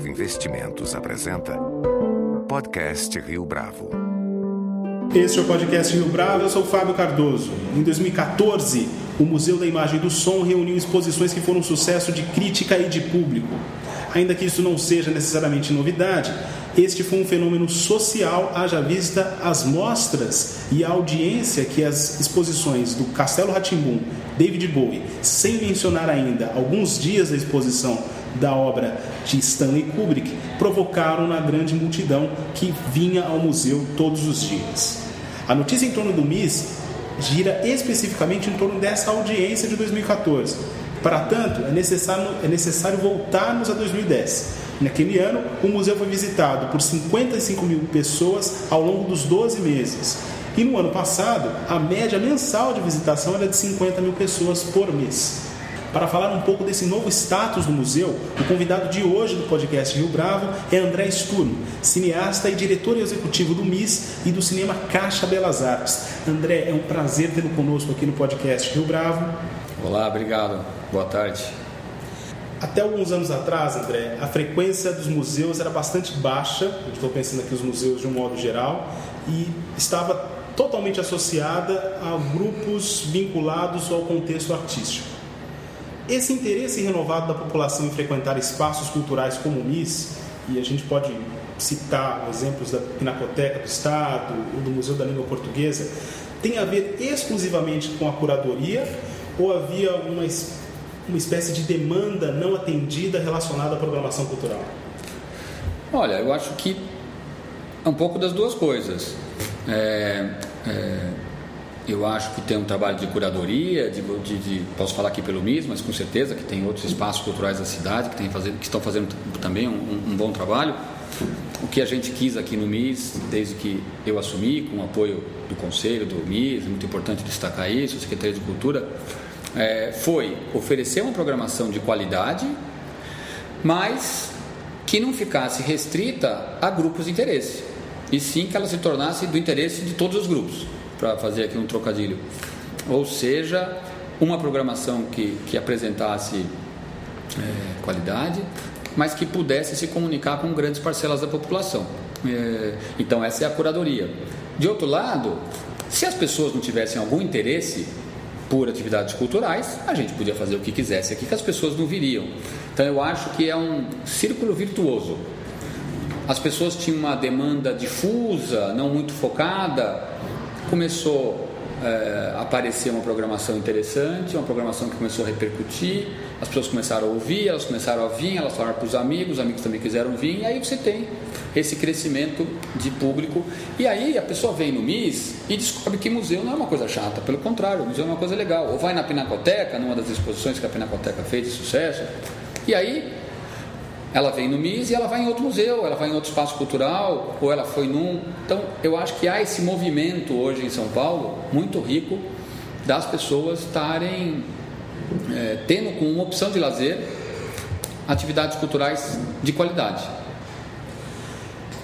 Bravo Investimentos apresenta Podcast Rio Bravo. Este é o podcast Rio Bravo, eu sou Fábio Cardoso. Em 2014, o Museu da Imagem do Som reuniu exposições que foram um sucesso de crítica e de público. Ainda que isso não seja necessariamente novidade, este foi um fenômeno social, haja vista as mostras e a audiência que as exposições do Castelo Ratimbum, David Bowie, sem mencionar ainda alguns dias da exposição da obra de Stanley Kubrick, provocaram na grande multidão que vinha ao museu todos os dias. A notícia em torno do MIS gira especificamente em torno dessa audiência de 2014. Para tanto, é necessário, é necessário voltarmos a 2010 Naquele ano, o museu foi visitado por 55 mil pessoas ao longo dos 12 meses. E no ano passado, a média mensal de visitação era de 50 mil pessoas por mês. Para falar um pouco desse novo status do museu, o convidado de hoje do podcast Rio Bravo é André Sturmo, cineasta e diretor executivo do MIS e do cinema Caixa Belas Artes. André, é um prazer tê-lo conosco aqui no podcast Rio Bravo. Olá, obrigado. Boa tarde. Até alguns anos atrás, André, a frequência dos museus era bastante baixa, estou pensando aqui os museus de um modo geral, e estava totalmente associada a grupos vinculados ao contexto artístico. Esse interesse renovado da população em frequentar espaços culturais como o MIS, e a gente pode citar exemplos da Pinacoteca do Estado, ou do Museu da Língua Portuguesa, tem a ver exclusivamente com a curadoria ou havia uma uma espécie de demanda não atendida relacionada à programação cultural? Olha, eu acho que é um pouco das duas coisas. É, é, eu acho que tem um trabalho de curadoria, de, de, de, posso falar aqui pelo MIS, mas com certeza que tem outros espaços culturais da cidade que, tem que estão fazendo também um, um, bom trabalho. O que a gente quis aqui no MIS, desde que eu assumi, com o apoio do Conselho, do MIS, é muito importante destacar isso, a Secretaria de Cultura, é, foi oferecer uma programação de qualidade, mas que não ficasse restrita a grupos de interesse, e sim que ela se tornasse do interesse de todos os grupos, para fazer aqui um trocadilho. Ou seja, uma programação que, que apresentasse é, qualidade, mas que pudesse se comunicar com grandes parcelas da população. É, então, essa é a curadoria. De outro lado, se as pessoas não tivessem algum interesse por atividades culturais, a gente podia fazer o que quisesse aqui, que as pessoas não viriam. Então eu acho que é um círculo virtuoso. As pessoas tinham uma demanda difusa, não muito focada, começou é, aparecer uma programação interessante, uma programação que começou a repercutir, as pessoas começaram a ouvir, elas começaram a vir, elas falaram para os amigos, os amigos também quiseram vir, e aí você tem esse crescimento de público. E aí a pessoa vem no MIS e descobre que museu não é uma coisa chata, pelo contrário, o museu é uma coisa legal. Ou vai na Pinacoteca, numa das exposições que a Pinacoteca fez de sucesso, e aí ela vem no MIS e ela vai em outro museu, ela vai em outro espaço cultural, ou ela foi num. Então, eu acho que há esse movimento hoje em São Paulo, muito rico, das pessoas estarem é, tendo como uma opção de lazer atividades culturais de qualidade.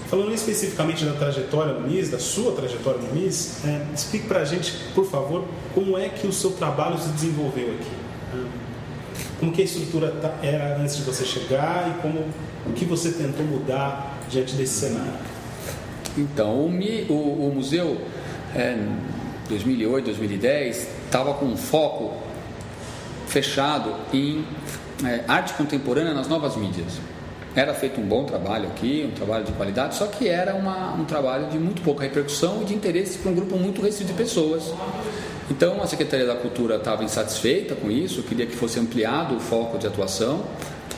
Falando especificamente da trajetória do MIS, da sua trajetória no MIS, é, explique para a gente, por favor, como é que o seu trabalho se desenvolveu aqui. Como que a estrutura tá, era antes de você chegar e como o que você tentou mudar diante desse cenário? Então, o, o, o museu, é, 2008, 2010, estava com um foco fechado em é, arte contemporânea nas novas mídias. Era feito um bom trabalho aqui, um trabalho de qualidade, só que era uma, um trabalho de muito pouca repercussão e de interesse para um grupo muito restrito de pessoas. Então a Secretaria da Cultura estava insatisfeita com isso, queria que fosse ampliado o foco de atuação.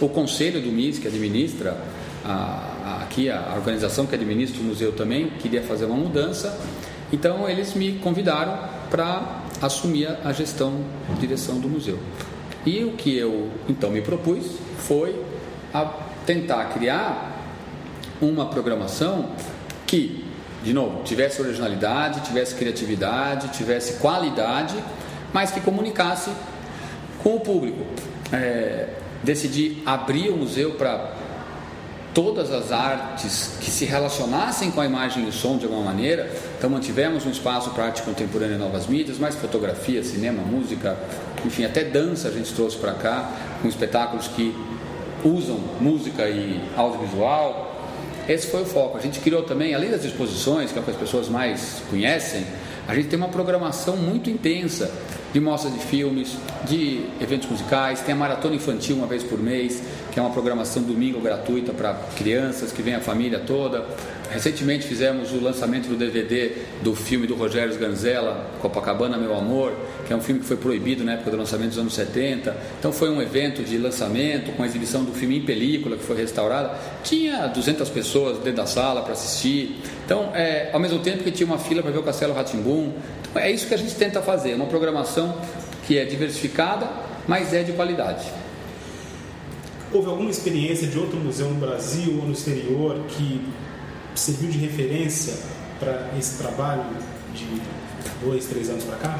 O Conselho do MIS, que administra a, a, aqui a organização que administra o museu também, queria fazer uma mudança. Então eles me convidaram para assumir a, gestão, a direção do museu. E o que eu então me propus foi tentar criar uma programação que de novo, tivesse originalidade, tivesse criatividade, tivesse qualidade, mas que comunicasse com o público. É, decidi abrir o museu para todas as artes que se relacionassem com a imagem e o som de alguma maneira. Então mantivemos um espaço para arte contemporânea e novas mídias, mais fotografia, cinema, música, enfim, até dança a gente trouxe para cá, com espetáculos que usam música e audiovisual. Esse foi o foco. A gente criou também, além das exposições, que é o que as pessoas mais conhecem, a gente tem uma programação muito intensa de mostras de filmes, de eventos musicais, tem a maratona infantil uma vez por mês, que é uma programação domingo gratuita para crianças, que vem a família toda. Recentemente fizemos o lançamento do DVD do filme do Rogério Sganzella, Copacabana Meu Amor, que é um filme que foi proibido na época do lançamento dos anos 70. Então foi um evento de lançamento com a exibição do filme em película que foi restaurada. Tinha 200 pessoas dentro da sala para assistir. Então, é, ao mesmo tempo que tinha uma fila para ver o Castelo Ratimbum. Então, é isso que a gente tenta fazer, uma programação que é diversificada, mas é de qualidade. Houve alguma experiência de outro museu no Brasil ou no exterior que serviu de referência para esse trabalho de dois, três anos para cá?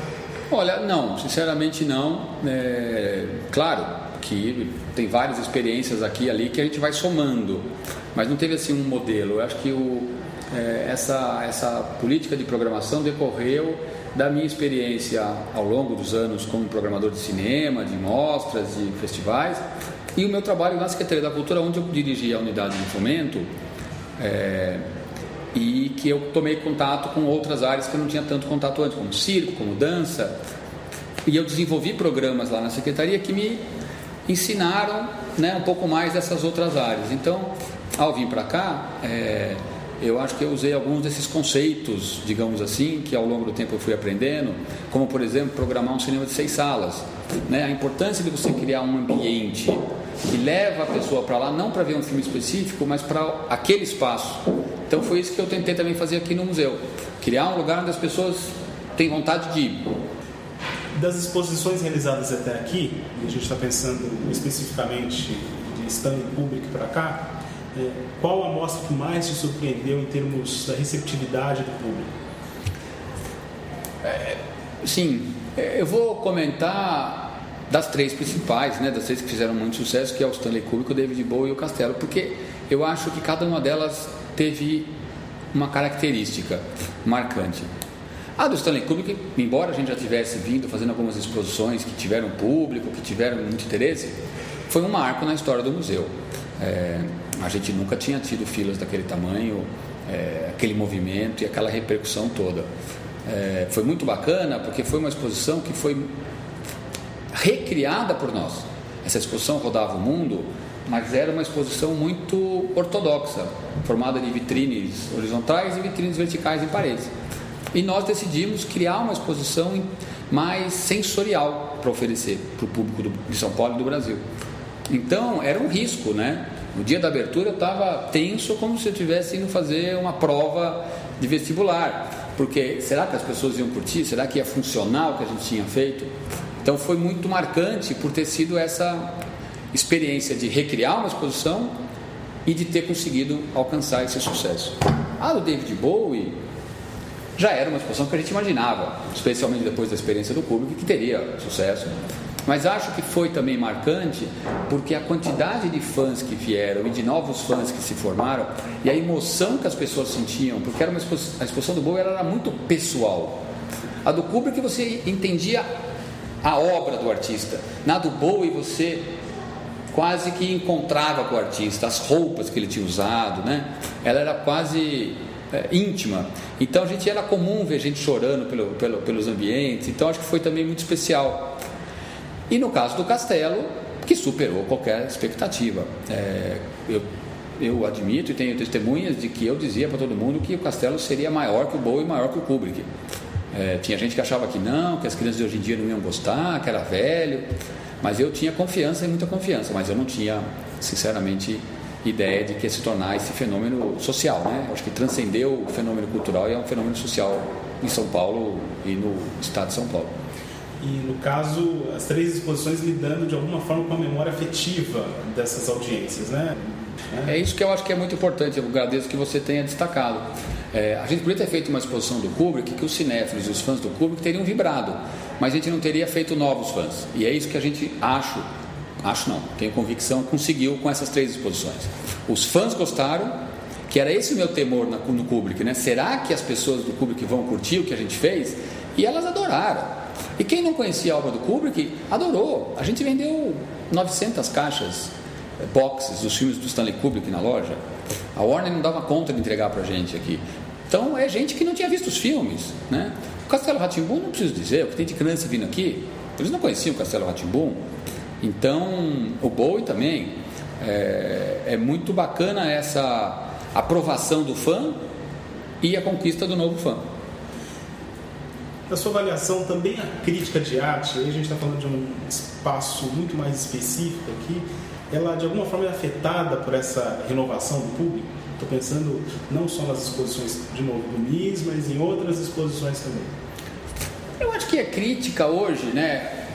Olha, não, sinceramente não. É, claro que tem várias experiências aqui e ali que a gente vai somando, mas não teve assim um modelo. Eu acho que o, é, essa, essa política de programação decorreu da minha experiência ao longo dos anos como programador de cinema, de mostras, de festivais, e o meu trabalho na Secretaria da Cultura, onde eu dirigi a unidade de fomento, é, e que eu tomei contato com outras áreas que eu não tinha tanto contato antes, como circo, como dança. E eu desenvolvi programas lá na secretaria que me ensinaram né, um pouco mais dessas outras áreas. Então, ao vir para cá, é, eu acho que eu usei alguns desses conceitos, digamos assim, que ao longo do tempo eu fui aprendendo, como por exemplo programar um cinema de seis salas. Né? A importância de você criar um ambiente que leva a pessoa para lá não para ver um filme específico, mas para aquele espaço. Então foi isso que eu tentei também fazer aqui no museu, criar um lugar onde as pessoas têm vontade de ir. Das exposições realizadas até aqui, e a gente está pensando especificamente de Stanley Kubrick para cá, é, qual a mostra que mais te surpreendeu em termos da receptividade do público? É, sim, é, eu vou comentar das três principais, né, das três que fizeram muito sucesso, que é o Stanley Kubrick, o David Bowie e o Castelo, porque eu acho que cada uma delas teve uma característica marcante. A do Stanley Kubrick, embora a gente já tivesse vindo fazendo algumas exposições que tiveram público, que tiveram muito interesse, foi um marco na história do museu. É, a gente nunca tinha tido filas daquele tamanho, é, aquele movimento e aquela repercussão toda. É, foi muito bacana porque foi uma exposição que foi recriada por nós. Essa exposição rodava o mundo, mas era uma exposição muito ortodoxa, formada de vitrines horizontais e vitrines verticais em paredes. E nós decidimos criar uma exposição mais sensorial para oferecer para o público de São Paulo e do Brasil. Então era um risco, né? No dia da abertura eu estava tenso como se eu estivesse indo fazer uma prova de vestibular. Porque será que as pessoas iam curtir? Será que ia funcionar o que a gente tinha feito? Então foi muito marcante por ter sido essa experiência de recriar uma exposição e de ter conseguido alcançar esse sucesso. A do David Bowie já era uma exposição que a gente imaginava, especialmente depois da experiência do público, que teria sucesso. Mas acho que foi também marcante porque a quantidade de fãs que vieram e de novos fãs que se formaram e a emoção que as pessoas sentiam, porque era uma exposição, a exposição do Bowie era muito pessoal. A do Kubrick você entendia a obra do artista. Na do Bowie você quase que encontrava com o artista, as roupas que ele tinha usado, né? Ela era quase é, íntima. Então a gente era comum ver gente chorando pelo, pelo, pelos ambientes. Então acho que foi também muito especial. E no caso do Castelo, que superou qualquer expectativa. É, eu, eu admito e tenho testemunhas de que eu dizia para todo mundo que o Castelo seria maior que o Bowie e maior que o Kubrick. É, tinha gente que achava que não, que as crianças de hoje em dia não iam gostar, que era velho. Mas eu tinha confiança e muita confiança, mas eu não tinha, sinceramente, ideia de que ia se tornar esse fenômeno social, né? Acho que transcendeu o fenômeno cultural e é um fenômeno social em São Paulo e no estado de São Paulo. E no caso, as três exposições lidando de alguma forma com a memória afetiva dessas audiências, né? É isso que eu acho que é muito importante, eu agradeço que você tenha destacado. É, a gente podia ter feito uma exposição do Kubrick que os cinéfilos e os fãs do Kubrick teriam vibrado, mas a gente não teria feito novos fãs. E é isso que a gente acho, acho não, tenho convicção, conseguiu com essas três exposições. Os fãs gostaram, que era esse o meu temor no Kubrick, né? Será que as pessoas do Kubrick vão curtir o que a gente fez? E elas adoraram. E quem não conhecia a obra do Kubrick adorou. A gente vendeu 900 caixas boxes dos filmes do Stanley Kubrick na loja. A Warner não dava conta de entregar para gente aqui. Então é gente que não tinha visto os filmes, né? O Castelo Ratimbum não preciso dizer, o que tem de criança vindo aqui, eles não conheciam o Castelo Ratimbum. Então o Bowie também é, é muito bacana essa aprovação do fã e a conquista do novo fã. Na sua avaliação, também a crítica de arte, aí a gente está falando de um espaço muito mais específico aqui, ela de alguma forma é afetada por essa renovação do público? Estou pensando não só nas exposições, de novo, do MIS, mas em outras exposições também. Eu acho que a crítica hoje, né?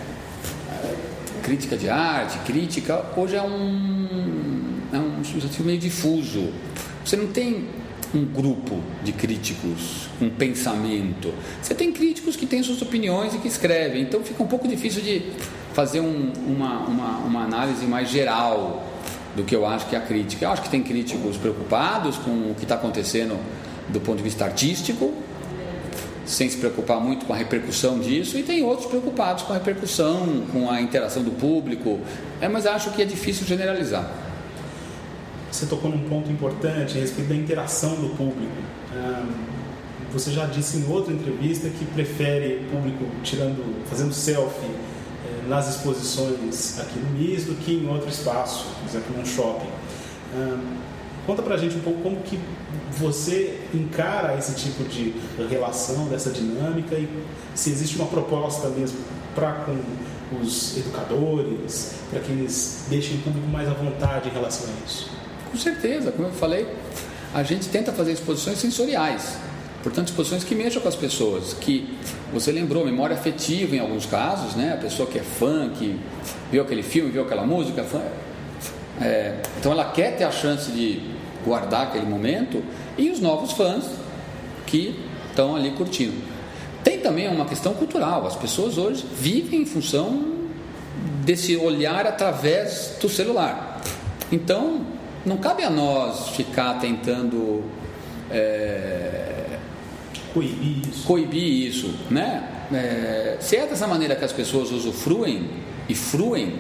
Crítica de arte, crítica, hoje é um, é um meio difuso. Você não tem um grupo de críticos, um pensamento. Você tem críticos que têm suas opiniões e que escrevem, então fica um pouco difícil de fazer um, uma, uma, uma análise mais geral do que eu acho que é a crítica. Eu acho que tem críticos preocupados com o que está acontecendo do ponto de vista artístico, sem se preocupar muito com a repercussão disso, e tem outros preocupados com a repercussão, com a interação do público, é, mas acho que é difícil generalizar. Você tocou num ponto importante a respeito da interação do público. Você já disse em outra entrevista que prefere público tirando, fazendo selfie eh, nas exposições aqui no MIS do que em outro espaço, por exemplo, num shopping. Conta pra gente um pouco como que você encara esse tipo de relação, dessa dinâmica e se existe uma proposta mesmo para com os educadores, para que eles deixem o público mais à vontade em relação a isso. Com certeza, como eu falei, a gente tenta fazer exposições sensoriais. Portanto, exposições que mexam com as pessoas, que você lembrou, memória afetiva em alguns casos, né? A pessoa que é fã, que viu aquele filme, viu aquela música, fã, é, então ela quer ter a chance de guardar aquele momento e os novos fãs que estão ali curtindo. Tem também uma questão cultural, as pessoas hoje vivem em função desse olhar através do celular. Então, não cabe a nós ficar tentando é, coibir isso, coibir isso né? É, se é dessa maneira que as pessoas usufruem e fruem,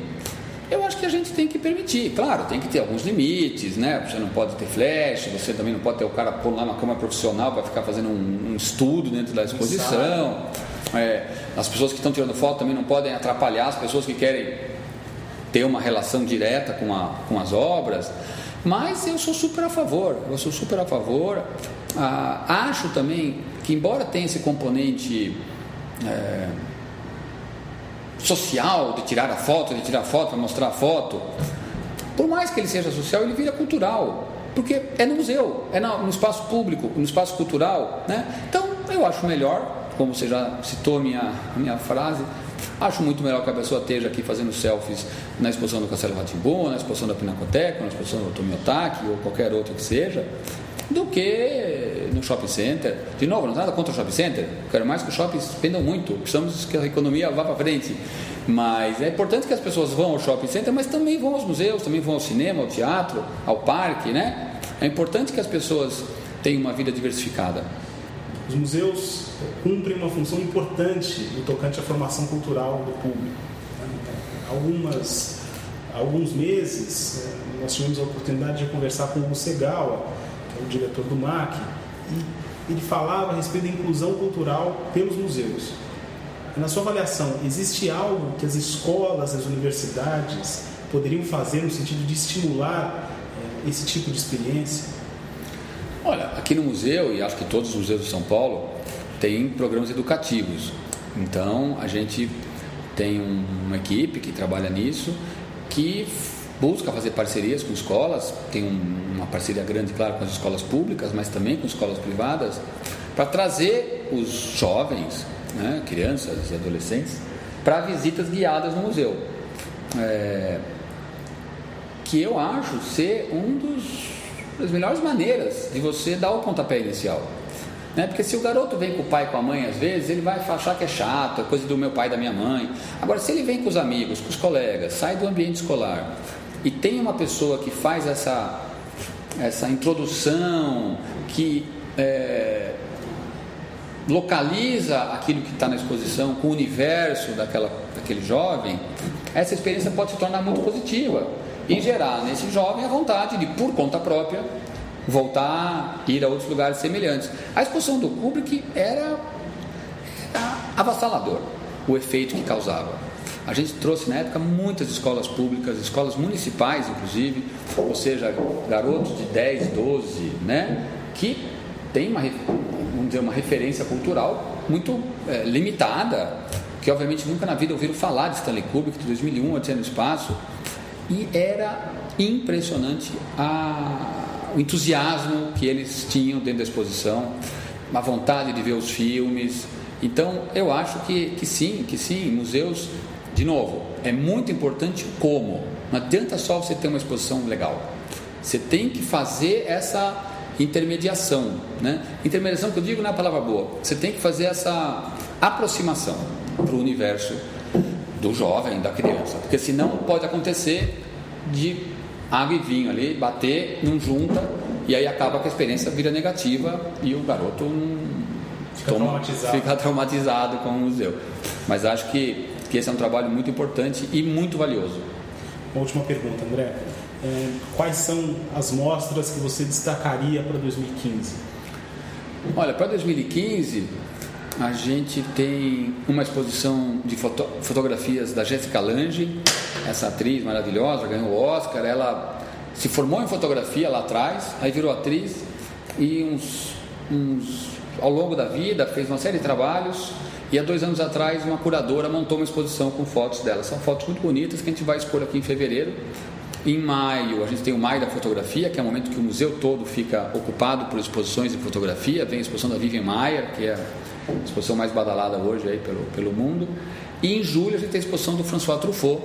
eu acho que a gente tem que permitir. Claro, tem que ter alguns limites, né? Você não pode ter flash, você também não pode ter o cara pôr lá na cama profissional para ficar fazendo um, um, estudo dentro da exposição. É, as pessoas que estão tirando foto também não podem atrapalhar as pessoas que querem ter uma relação direta com, a, com as obras. Mas eu sou super a favor, eu sou super a favor. Ah, acho também que, embora tenha esse componente é, social de tirar a foto, de tirar a foto, mostrar a foto, por mais que ele seja social, ele vira cultural, porque é no museu, é no, espaço público, no espaço cultural. Né? Então, eu acho melhor, como você já citou minha, minha frase, Acho muito melhor que a pessoa esteja aqui fazendo selfies na exposição do Castelo Ratimbu, na exposição da Pinacoteca, na exposição do Otomiotaki ou qualquer outra que seja, do que no shopping center. De novo, não nada contra o shopping center, quero mais que os shoppings vendam muito, precisamos que a economia vá para frente. Mas é importante que as pessoas vão ao shopping center, mas também vão aos museus, também vão ao cinema, ao teatro, ao parque, né? É importante que as pessoas tenham uma vida diversificada. Os museus cumprem uma função importante no tocante à formação cultural do público. Algumas, alguns meses, eh, nós tivemos a oportunidade de conversar com o Segawa, que é o diretor do MAC, e ele falava a respeito da inclusão cultural pelos museus. Na sua avaliação, existe algo que as escolas, as universidades poderiam fazer no sentido de estimular eh, esse tipo de experiência? Olha, aqui no museu, e acho que todos os museus de São Paulo, tem programas educativos. Então, a gente tem uma equipe que trabalha nisso, que busca fazer parcerias com escolas, tem uma parceria grande, claro, com as escolas públicas, mas também com escolas privadas, para trazer os jovens, né, crianças e adolescentes, para visitas guiadas no museu. É, que eu acho ser um dos das melhores maneiras de você dar o pontapé inicial. Né? Porque se o garoto vem com o pai e com a mãe, às vezes, ele vai achar que é chato, é coisa do meu pai e da minha mãe. Agora, se ele vem com os amigos, com os colegas, sai do ambiente escolar e tem uma pessoa que faz essa, essa introdução, que é, localiza aquilo que está na exposição com o universo daquela, daquele jovem, essa experiência pode se tornar muito positiva. E gerar nesse jovem a vontade de, por conta própria, voltar, ir a outros lugares semelhantes. A exposição do Kubrick era avassalador, o efeito que causava. A gente trouxe na época muitas escolas públicas, escolas municipais inclusive, ou seja, garotos de 10, 12, né, que tem uma, vamos dizer, uma referência cultural muito é, limitada, que obviamente nunca na vida ouviram falar de Stanley Kubrick, de 2001, Odisseia no Espaço, e era impressionante a, o entusiasmo que eles tinham dentro da exposição, a vontade de ver os filmes. Então, eu acho que, que sim, que sim, museus de novo, é muito importante como. Não adianta só você ter uma exposição legal. Você tem que fazer essa intermediação. Né? Intermediação que eu digo não é a palavra boa. Você tem que fazer essa aproximação para o universo do jovem, da criança. Porque senão pode acontecer de água e vinho ali, bater, não junta, e aí acaba que a experiência vira negativa e o garoto não fica, toma, traumatizado. fica traumatizado com o museu. Mas acho que que esse é um trabalho muito importante e muito valioso. Uma última pergunta, André. É, quais são as mostras que você destacaria para 2015? Olha, para 2015 a gente tem uma exposição de foto fotografias da Jessica Lange, essa atriz maravilhosa, ganhou o Oscar. Ela se formou em fotografia lá atrás, aí virou atriz e uns, uns ao longo da vida fez uma série de trabalhos e há dois anos atrás, uma curadora montou uma exposição com fotos dela. São fotos muito bonitas que a gente vai expor aqui em fevereiro. Em maio, a gente tem o Maio da Fotografia, que é o momento que o museu todo fica ocupado por exposições de fotografia. Vem a exposição da Vivian Maier, que é exposição mais badalada hoje aí pelo, pelo mundo. E em julho, a gente tem a exposição do François Truffaut,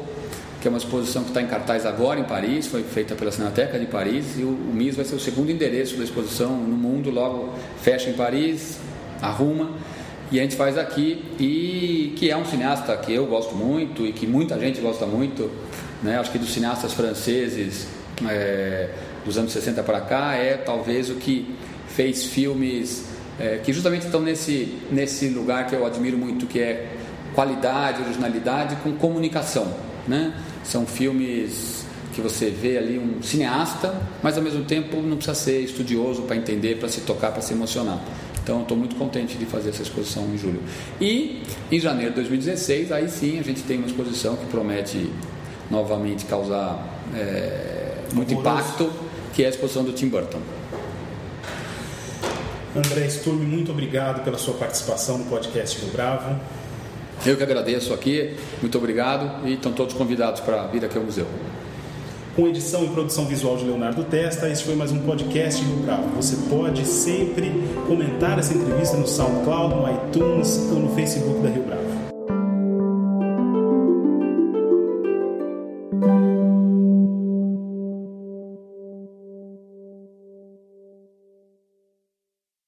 que é uma exposição que está em cartaz agora em Paris, foi feita pela Cineteca de Paris, e o, o MIS vai ser o segundo endereço da exposição no mundo, logo fecha em Paris, arruma e a gente faz aqui e que é um cineasta que eu gosto muito e que muita gente gosta muito, né? Acho que dos cineastas franceses é, dos anos 60 para cá é talvez o que fez filmes é, que justamente estão nesse nesse lugar que eu admiro muito, que é qualidade, originalidade com comunicação, né? São filmes que você vê ali um cineasta, mas ao mesmo tempo não precisa ser estudioso para entender, para se tocar, para se emocionar. Então, estou muito contente de fazer essa exposição em julho. E em janeiro de 2016, aí sim a gente tem uma exposição que promete novamente causar é, muito impacto, que é a exposição do Tim Burton. André Sturme, muito obrigado pela sua participação no podcast do Bravo. Eu que agradeço aqui, muito obrigado e estão todos convidados para vir aqui ao museu. Com edição e produção visual de Leonardo Testa, esse foi mais um podcast Rio Bravo. Você pode sempre comentar essa entrevista no SoundCloud, no iTunes ou no Facebook da Rio.